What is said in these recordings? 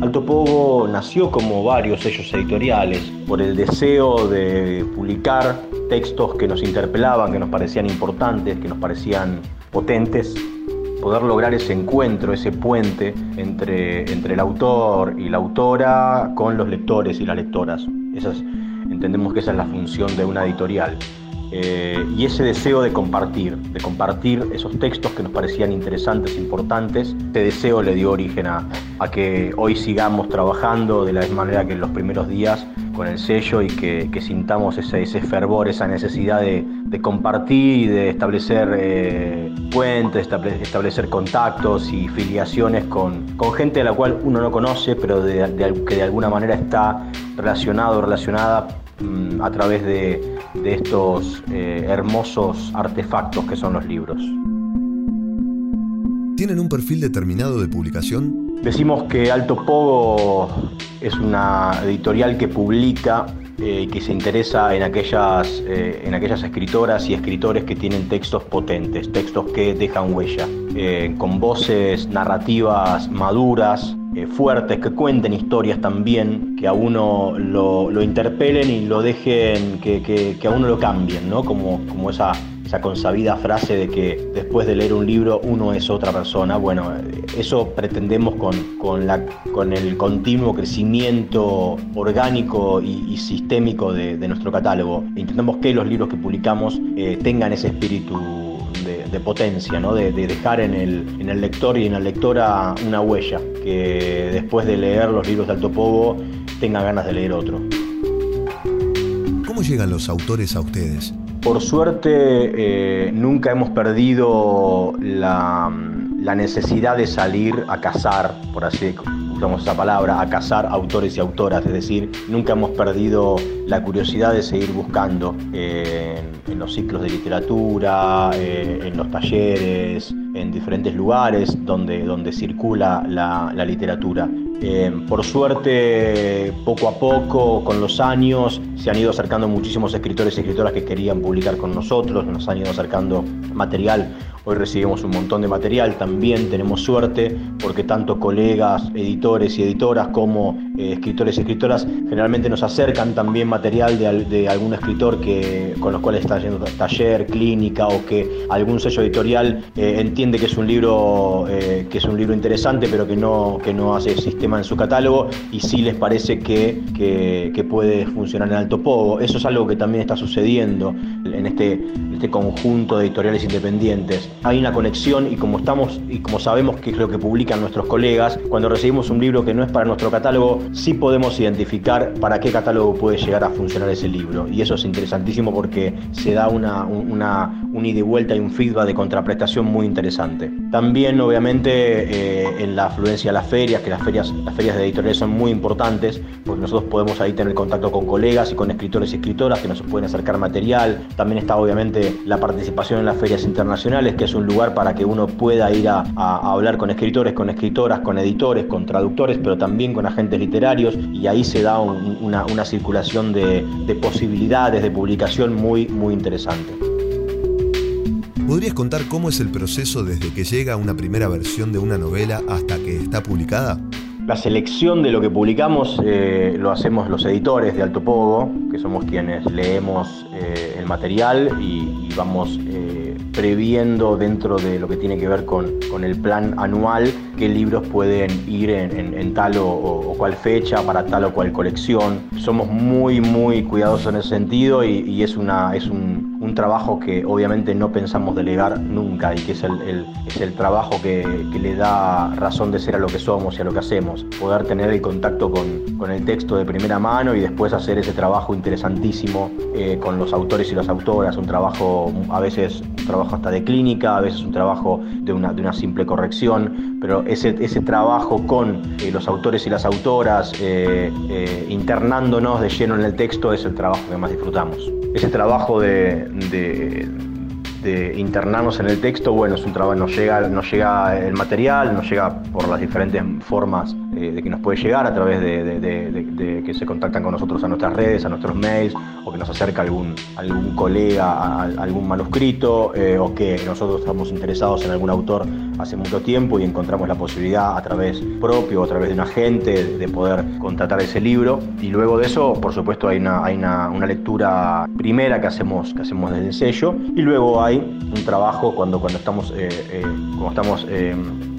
Alto Pogo nació como varios sellos editoriales por el deseo de publicar textos que nos interpelaban, que nos parecían importantes, que nos parecían potentes, poder lograr ese encuentro, ese puente entre, entre el autor y la autora con los lectores y las lectoras. Esas, entendemos que esa es la función de una editorial. Eh, y ese deseo de compartir, de compartir esos textos que nos parecían interesantes, importantes, ese deseo le dio origen a, que hoy sigamos trabajando de la misma manera que en los primeros días con el sello y que, sintamos ese, ese, fervor, esa necesidad de, compartir y de establecer eh, puentes, establecer contactos y filiaciones con, gente a la cual uno no conoce, pero que de alguna manera está relacionado, relacionada mm, a través de, de estos eh, hermosos artefactos que son los libros. ¿Tienen un perfil determinado de publicación? Decimos que Alto Pogo es una editorial que publica eh, y que se interesa en aquellas, eh, en aquellas escritoras y escritores que tienen textos potentes, textos que dejan huella, con voces narrativas maduras, eh, fuertes, que cuenten historias también, que a uno lo, interpelen y lo dejen, que, a uno lo cambien, ¿no? Como, como esa, esa consabida frase de que después de leer un libro uno es otra persona. Bueno, eso pretendemos con, con, la, con el continuo crecimiento orgánico y, sistémico de, nuestro catálogo. Intentamos que los libros que publicamos eh, tengan ese espíritu de, potencia, ¿no? de, dejar en el, en el, lector y en la lectora una huella, que después de leer los libros de Alto Pogo tenga ganas de leer otro. ¿Cómo llegan los autores a ustedes? Por suerte eh, nunca hemos perdido la, la, necesidad de salir a cazar, por así usamos esa palabra, a cazar autores y autoras, es decir, nunca hemos perdido la curiosidad de seguir buscando en, los ciclos de literatura, eh, en los talleres, en diferentes lugares donde, donde circula la, literatura. Eh, por suerte, poco a poco, con los años, se han ido acercando muchísimos escritores y escritoras que querían publicar con nosotros, nos han ido acercando material Hoy recibimos un montón de material, también tenemos suerte porque tanto colegas, editores y editoras como eh, escritores y escritoras generalmente nos acercan también material de, algún escritor que, con los cuales está yendo taller, clínica o que algún sello editorial eh, entiende que es un libro eh, que es un libro interesante pero que no, que no hace sistema en su catálogo y sí les parece que, que, puede funcionar en alto pogo. Eso es algo que también está sucediendo en este, este conjunto de editoriales independientes hay una conexión y como estamos y como sabemos que es lo que publican nuestros colegas, cuando recibimos un libro que no es para nuestro catálogo, sí podemos identificar para qué catálogo puede llegar a funcionar ese libro. Y eso es interesantísimo porque se da una, una, un ida y vuelta y un feedback de contraprestación muy interesante. También, obviamente, eh, en la afluencia a las ferias, que las ferias, las ferias de editoriales son muy importantes, porque nosotros podemos ahí tener contacto con colegas y con escritores y escritoras que nos pueden acercar material. También está, obviamente, la participación en las ferias internacionales, que es un lugar para que uno pueda ir a, hablar con escritores, con escritoras, con editores, con traductores, pero también con agentes literarios y ahí se da una, circulación de, posibilidades de publicación muy, muy interesante. ¿Podrías contar cómo es el proceso desde que llega una primera versión de una novela hasta que está publicada? La selección de lo que publicamos eh, lo hacemos los editores de Alto Pogo, que somos quienes leemos eh, el material y, vamos eh, previendo dentro de lo que tiene que ver con, el plan anual qué libros pueden ir en, tal o, cual fecha para tal o cual colección. Somos muy, muy cuidadosos en ese sentido y, es, una, es un, trabajo que obviamente no pensamos delegar nunca y que es el, es el trabajo que, le da razón de ser a lo que somos y a lo que hacemos. Poder tener el contacto con, con el texto de primera mano y después hacer ese trabajo interesantísimo eh, con los autores y las autoras, un trabajo a veces un trabajo hasta de clínica, a veces un trabajo de una, de una simple corrección, pero ese, ese trabajo con eh, los autores y las autoras, eh, internándonos de lleno en el texto, es el trabajo que más disfrutamos. Ese trabajo de de internarnos en el texto, bueno, es un trabajo, nos llega, nos llega el material, nos llega por las diferentes formas eh, de que nos puede llegar a través de, que se contactan con nosotros a nuestras redes, a nuestros mails, o que nos acerca algún, algún colega a, algún manuscrito, eh, o que nosotros estamos interesados en algún autor hace mucho tiempo y encontramos la posibilidad a través propio o a través de un agente de poder contratar ese libro. Y luego de eso, por supuesto, hay una, hay una, una lectura primera que hacemos, que hacemos desde el sello y luego hay un trabajo cuando, cuando estamos, eh, cuando estamos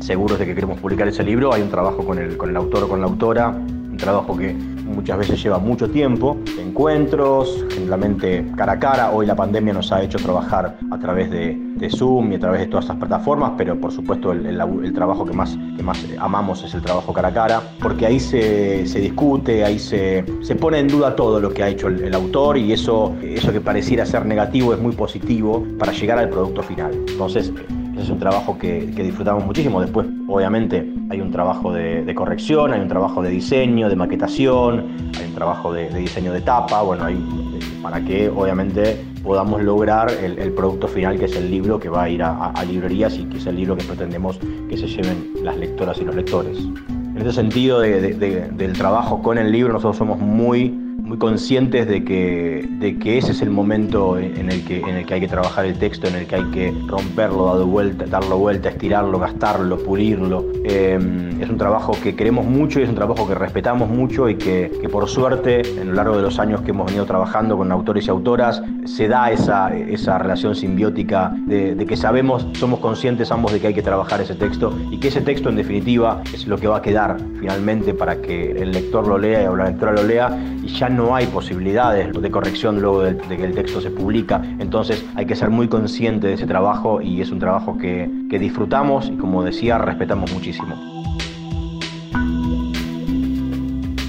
seguros de que queremos publicar ese libro, hay un trabajo con el, con el autor o con la autora, un trabajo que muchas veces lleva mucho tiempo, encuentros, generalmente cara a cara. Hoy la pandemia nos ha hecho trabajar a través de, Zoom y a través de todas estas plataformas, pero por supuesto el, trabajo que más, que más amamos es el trabajo cara a cara, porque ahí se, discute, ahí se, se, pone en duda todo lo que ha hecho el, autor y eso, eso que pareciera ser negativo es muy positivo para llegar al producto final. Entonces, es un trabajo que, disfrutamos muchísimo. Después, obviamente, hay un trabajo de, corrección, hay un trabajo de diseño, de maquetación, hay un trabajo de, diseño de tapa, bueno, hay, para que obviamente podamos lograr el, producto final que es el libro que va a ir a, librerías y que es el libro que pretendemos que se lleven las lectoras y los lectores. En ese sentido del trabajo con el libro, nosotros somos muy muy conscientes de que, de que ese es el momento en el, que, en el que hay que trabajar el texto, en el que hay que romperlo, darlo vuelta, darlo vuelta, estirarlo, gastarlo, pulirlo. Eh, es un trabajo que queremos mucho y es un trabajo que respetamos mucho y que, que, por suerte, en lo largo de los años que hemos venido trabajando con autores y autoras, se da esa, esa relación simbiótica de, que sabemos, somos conscientes ambos de que hay que trabajar ese texto y que ese texto en definitiva es lo que va a quedar finalmente para que el lector lo lea o la lectora lo lea y ya no hay posibilidades de corrección luego de, que el texto se publica. Entonces hay que ser muy consciente de ese trabajo y es un trabajo que, que disfrutamos y como decía, respetamos muchísimo.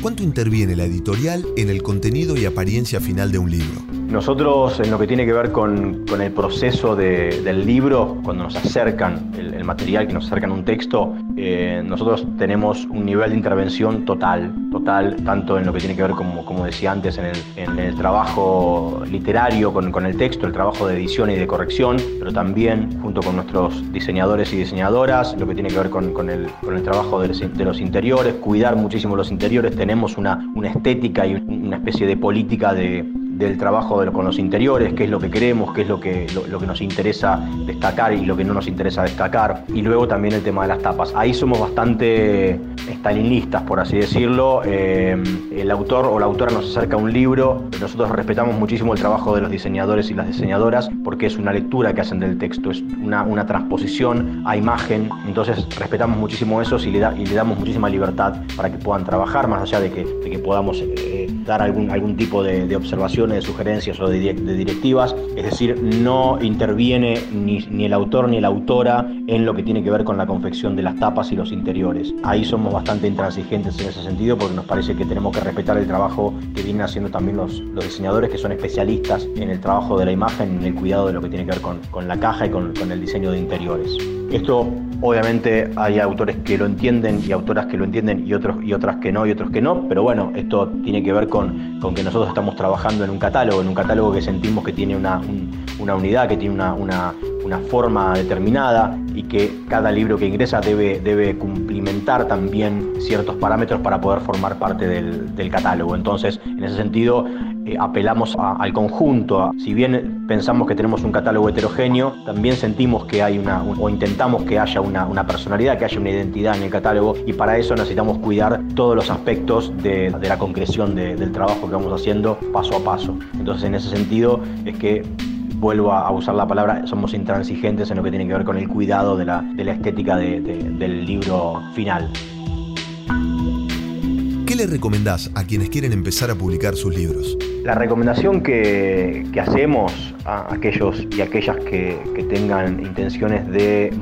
¿Cuánto interviene la editorial en el contenido y apariencia final de un libro? Nosotros en lo que tiene que ver con, el proceso del libro, cuando nos acercan el, material, que nos acercan un texto, eh, nosotros tenemos un nivel de intervención total, total, tanto en lo que tiene que ver, como, como decía antes, en el, trabajo literario con, el texto, el trabajo de edición y de corrección, pero también junto con nuestros diseñadores y diseñadoras, lo que tiene que ver con, el, trabajo de los, interiores, cuidar muchísimo los interiores, tenemos una, una estética y una especie de política de del trabajo con los interiores, qué es lo que queremos, qué es lo que, lo, que nos interesa destacar y lo que no nos interesa destacar. Y luego también el tema de las tapas. Ahí somos bastante stalinistas, por así decirlo. Eh, el autor o la autora nos acerca un libro, nosotros respetamos muchísimo el trabajo de los diseñadores y las diseñadoras porque es una lectura que hacen del texto, es una, una transposición a imagen. Entonces respetamos muchísimo eso y le, da, y le damos muchísima libertad para que puedan trabajar, más allá de que, de que podamos eh, dar algún, algún tipo de, de observación de sugerencias o de, directivas, es decir, no interviene ni, el autor ni la autora en lo que tiene que ver con la confección de las tapas y los interiores. Ahí somos bastante intransigentes en ese sentido porque nos parece que tenemos que respetar el trabajo que vienen haciendo también los, los diseñadores que son especialistas en el trabajo de la imagen, en el cuidado de lo que tiene que ver con, con la caja y con, con el diseño de interiores. Esto obviamente hay autores que lo entienden y autoras que lo entienden y otros y otras que no y otros que no, pero bueno, esto tiene que ver con, con que nosotros estamos trabajando en un catálogo, en un catálogo que sentimos que tiene una, una unidad, que tiene una, una, una, forma determinada y que cada libro que ingresa debe, debe cumplimentar también ciertos parámetros para poder formar parte del, del catálogo. Entonces, en ese sentido, eh, apelamos al conjunto. Si bien pensamos que tenemos un catálogo heterogéneo, también sentimos que hay una, o intentamos que haya una, personalidad, que haya una identidad en el catálogo y para eso necesitamos cuidar todos los aspectos de, la concreción del trabajo que vamos haciendo paso a paso. Entonces, en ese sentido es que vuelvo a usar la palabra, somos intransigentes en lo que tiene que ver con el cuidado de la estética del libro final. ¿Qué le recomendás a quienes quieren empezar a publicar sus libros? La recomendación que, hacemos a aquellos y aquellas que, tengan intenciones de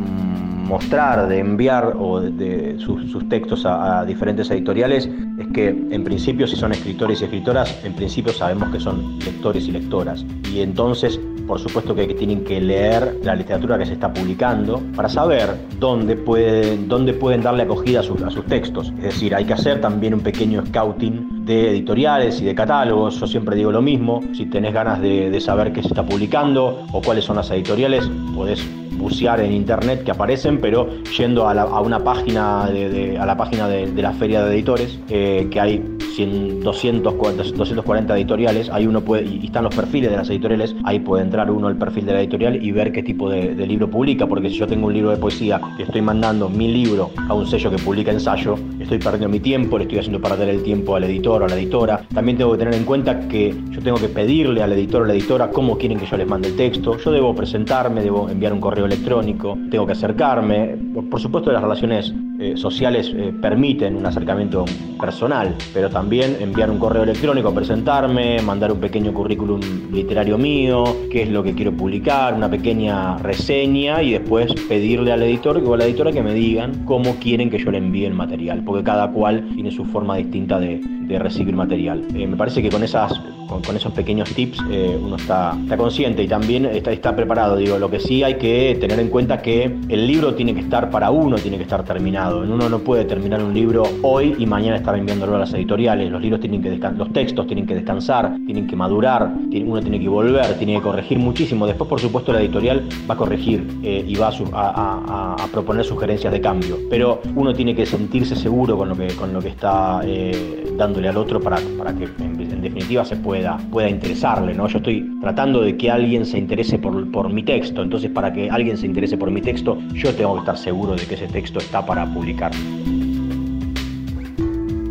mostrar, de enviar o de, sus, textos a, diferentes editoriales es que en principio si son escritores y escritoras, en principio sabemos que son lectores y lectoras. Y entonces por supuesto que tienen que leer la literatura que se está publicando para saber dónde pueden, dónde pueden darle acogida a sus, a sus textos. Es decir, hay que hacer también un pequeño scouting de editoriales y de catálogos. Yo siempre digo lo mismo, si tenés ganas de, saber qué se está publicando o cuáles son las editoriales, podés bucear en internet que aparecen, pero yendo a, una página de, a la página de, la feria de editores, eh, que hay 100, 240 editoriales, ahí uno puede, y están los perfiles de las editoriales, ahí puede entrar uno al perfil de la editorial y ver qué tipo de, libro publica, porque si yo tengo un libro de poesía y estoy mandando mi libro a un sello que publica ensayo, estoy perdiendo mi tiempo, le estoy haciendo perder el tiempo al editor o a la editora. También tengo que tener en cuenta que yo tengo que pedirle al editor o a la editora cómo quieren que yo les mande el texto. Yo debo presentarme, debo enviar un correo electrónico, tengo que acercarme. Por supuesto, las relaciones eh, sociales eh, permiten un acercamiento personal, pero también enviar un correo electrónico, presentarme, mandar un pequeño currículum literario mío, qué es lo que quiero publicar, una pequeña reseña y después pedirle al editor o a la editora que me digan cómo quieren que yo le envíe el material, porque cada cual tiene su forma distinta de, recibir material. Eh, me parece que con esas con, esos pequeños tips uno está, consciente y también está, preparado. Digo, lo que sí hay que tener en cuenta que el libro tiene que estar para uno, tiene que estar terminado. Uno no puede terminar un libro hoy y mañana estar enviándolo a las editoriales. Los libros tienen que los textos tienen que descansar, tienen que madurar, uno tiene que volver, tiene que corregir muchísimo. Después, por supuesto, la editorial va a corregir eh, y va a, a, proponer sugerencias de cambio. Pero uno tiene que sentirse seguro con lo que, con lo que está eh, dándole al otro para, para que en, definitiva se pueda, pueda interesarle. ¿no? Yo estoy tratando de que alguien se interese por, por mi texto. Entonces, para que alguien se interese por mi texto, yo tengo que estar seguro de que ese texto está para publicar.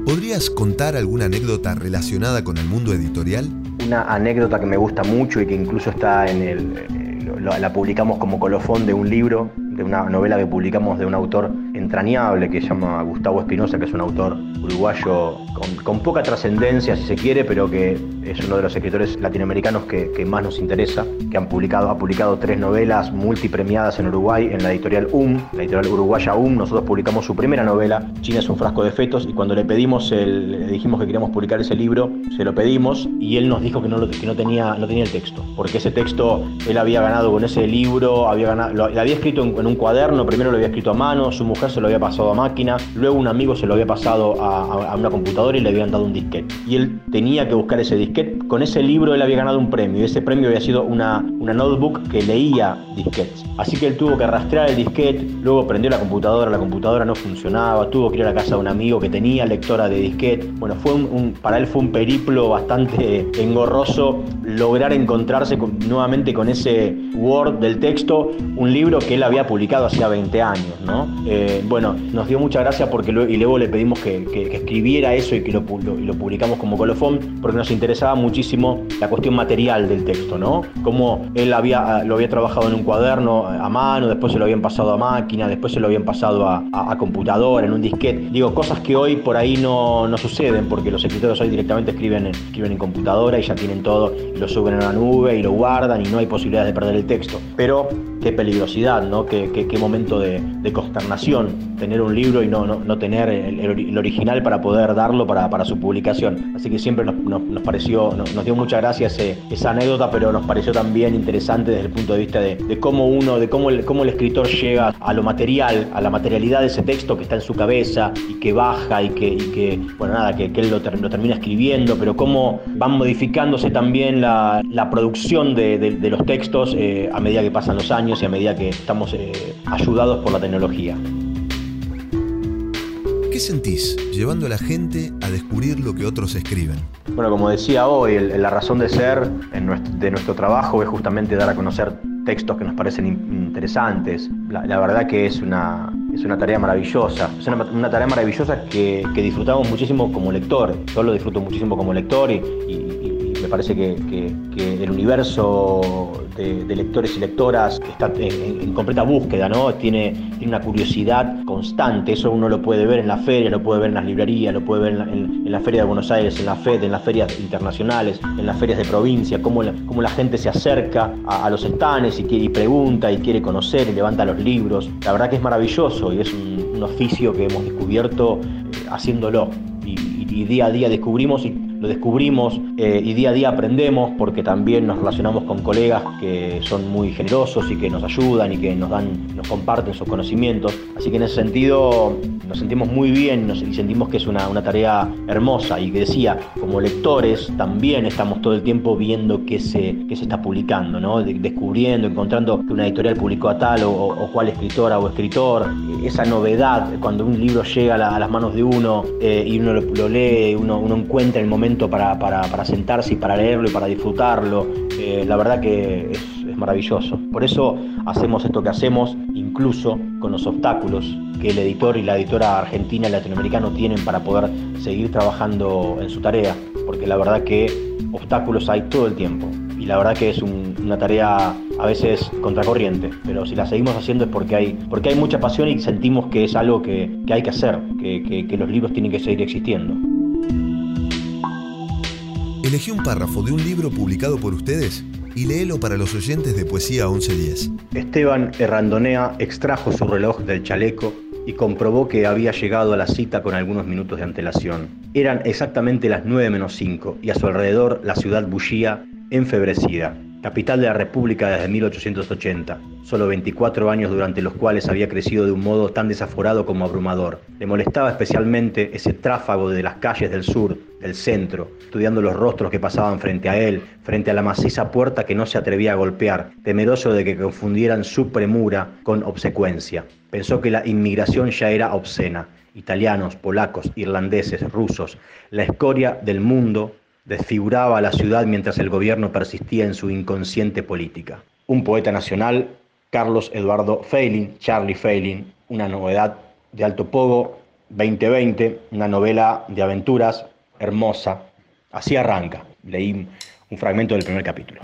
¿Podrías contar alguna anécdota relacionada con el mundo editorial? Una anécdota que me gusta mucho y que incluso está en el, eh, la publicamos como colofón de un libro, de una novela que publicamos de un autor entrañable que se llama Gustavo Espinosa, que es un autor uruguayo con, poca trascendencia, si se quiere, pero que es uno de los escritores latinoamericanos que, más nos interesa, que han publicado, ha publicado tres novelas multipremiadas en Uruguay en la editorial UM, la editorial uruguaya UM. Nosotros publicamos su primera novela, China es un frasco de fetos, y cuando le pedimos, el, le dijimos que queríamos publicar ese libro, se lo pedimos y él nos dijo que no, que no, tenía, no tenía el texto, porque ese texto él había ganado con ese libro, había ganado, lo, había escrito en, en un cuaderno, primero lo había escrito a mano, su mujer se lo había pasado a máquina, luego un amigo se lo había pasado a, una computadora y le habían dado un disquete. Y él tenía que buscar ese disquete. Con ese libro él había ganado un premio y ese premio había sido una, una notebook que leía disquetes. Así que él tuvo que rastrear el disquete, luego prendió la computadora, la computadora no funcionaba, tuvo que ir a la casa de un amigo que tenía lectora de disquete. Bueno, fue un, para él fue un periplo bastante engorroso lograr encontrarse nuevamente con ese Word del texto, un libro que él había publicado hacía 20 años, ¿no? Eh, bueno, nos dio mucha gracia porque y luego le pedimos que, escribiera eso y que lo, publicamos como colofón porque nos interesaba muchísimo la cuestión material del texto, ¿no? Cómo él había, ah, lo había trabajado en un cuaderno a mano, después se lo habían pasado a máquina, después se lo habían pasado a, computadora, en un disquete. Digo, cosas que hoy por ahí no, no suceden porque los escritores hoy directamente escriben, escriben en computadora y ya tienen todo y lo suben a la nube y lo guardan y no hay posibilidad de perder el texto. Pero qué peligrosidad, ¿no? Qué, momento de, consternación tener un libro y no, no, tener el, original para poder darlo para, para, su publicación. Así que siempre nos, nos, pareció, nos, dio mucha gracia esa anécdota, pero nos pareció también interesante desde el punto de vista de, cómo uno, de cómo el, cómo el escritor llega a lo material, a la materialidad de ese texto que está en su cabeza y que baja y que, que bueno, nada, que, que él lo, lo, termina escribiendo, pero cómo van modificándose también la, la producción de, de, los textos eh, a medida que pasan los años y a medida que estamos eh, ayudados por la tecnología. ¿Qué sentís llevando a la gente a descubrir lo que otros escriben? Bueno, como decía hoy, la razón de ser de nuestro trabajo es justamente dar a conocer textos que nos parecen interesantes. La, verdad que es una, es una tarea maravillosa. Es una, tarea maravillosa que, disfrutamos muchísimo como lector. Yo lo disfruto muchísimo como lector y, parece que, el universo de, lectores y lectoras está en, completa búsqueda, ¿no? Tiene, una curiosidad constante, eso uno lo puede ver en la feria, lo puede ver en las librerías, lo puede ver en, la Feria de Buenos Aires, en la FED, en las ferias internacionales, en las ferias de provincia, cómo la, cómo la gente se acerca a, los estanes y pregunta y quiere conocer y levanta los libros. La verdad que es maravilloso y es un, oficio que hemos descubierto eh, haciéndolo y, y día a día descubrimos y lo descubrimos eh, y día a día aprendemos porque también nos relacionamos con colegas que son muy generosos y que nos ayudan y que nos dan, nos comparten sus conocimientos. Así que en ese sentido nos sentimos muy bien y sentimos que es una, tarea hermosa y que decía, como lectores también estamos todo el tiempo viendo qué se, qué se está publicando, ¿no? descubriendo, encontrando que una editorial publicó a tal o, cual escritora o escritor, esa novedad cuando un libro llega a, las manos de uno eh, y uno lo, lee, uno, uno, encuentra el momento para, sentarse y para leerlo y para disfrutarlo, eh, la verdad que es, maravilloso. Por eso hacemos esto que hacemos, incluso con los obstáculos que el editor y la editora argentina y latinoamericana tienen para poder seguir trabajando en su tarea, porque la verdad que obstáculos hay todo el tiempo y la verdad que es una tarea a veces contracorriente, pero si la seguimos haciendo es porque hay, porque hay mucha pasión y sentimos que es algo que, hay que hacer, que, que los libros tienen que seguir existiendo. Elegí un párrafo de un libro publicado por ustedes y léelo para los oyentes de Poesía 1110. Esteban Errandonea extrajo su reloj del chaleco y comprobó que había llegado a la cita con algunos minutos de antelación. Eran exactamente las 9 menos 5 y a su alrededor la ciudad bullía enfebrecida capital de la República desde 1880, solo 24 años durante los cuales había crecido de un modo tan desaforado como abrumador. Le molestaba especialmente ese tráfago de las calles del sur, del centro, estudiando los rostros que pasaban frente a él, frente a la maciza puerta que no se atrevía a golpear, temeroso de que confundieran su premura con obsecuencia. Pensó que la inmigración ya era obscena. Italianos, polacos, irlandeses, rusos, la escoria del mundo desfiguraba a la ciudad mientras el gobierno persistía en su inconsciente política. Un poeta nacional, Carlos Eduardo Feiling, Charlie Feiling, una novedad de Alto Pogo, 2020, una novela de aventuras hermosa. Así arranca. Leí un fragmento del primer capítulo.